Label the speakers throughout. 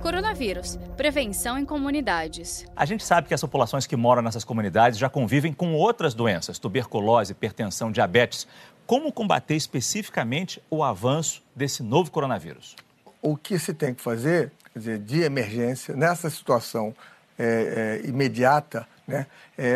Speaker 1: Coronavírus, prevenção em comunidades.
Speaker 2: A gente sabe que as populações que moram nessas comunidades já convivem com outras doenças, tuberculose, hipertensão, diabetes. Como combater especificamente o avanço desse novo coronavírus?
Speaker 3: O que se tem que fazer, quer dizer, de emergência, nessa situação é, é, imediata, né, é,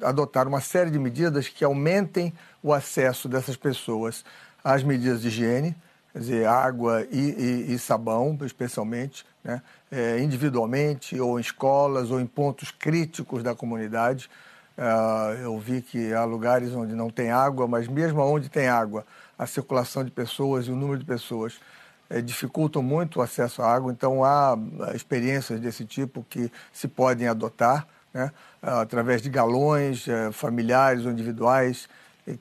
Speaker 3: é adotar uma série de medidas que aumentem o acesso dessas pessoas às medidas de higiene, quer dizer, água e, e, e sabão, especialmente, né? É, individualmente, ou em escolas, ou em pontos críticos da comunidade. Uh, eu vi que há lugares onde não tem água, mas mesmo onde tem água, a circulação de pessoas e o número de pessoas é, dificultam muito o acesso à água. Então, há experiências desse tipo que se podem adotar, né? através de galões é, familiares ou individuais,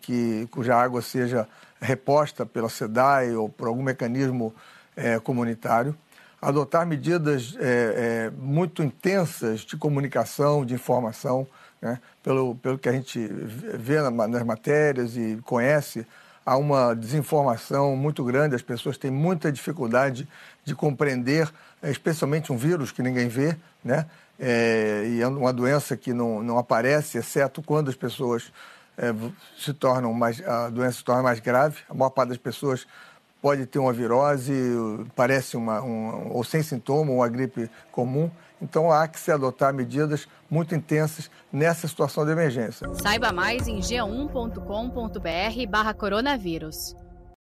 Speaker 3: que, cuja água seja reposta pela SEDAI ou por algum mecanismo é, comunitário, adotar medidas é, é, muito intensas de comunicação, de informação, né? pelo, pelo que a gente vê nas matérias e conhece, há uma desinformação muito grande, as pessoas têm muita dificuldade de compreender, é, especialmente um vírus que ninguém vê, né? É, e é uma doença que não, não aparece, exceto quando as pessoas é, se tornam mais, a doença se torna mais grave. A maior parte das pessoas pode ter uma virose, parece uma, um, ou sem sintoma, uma gripe comum. Então há que se adotar medidas muito intensas nessa situação de emergência.
Speaker 1: Saiba mais em g1.com.br barra coronavírus.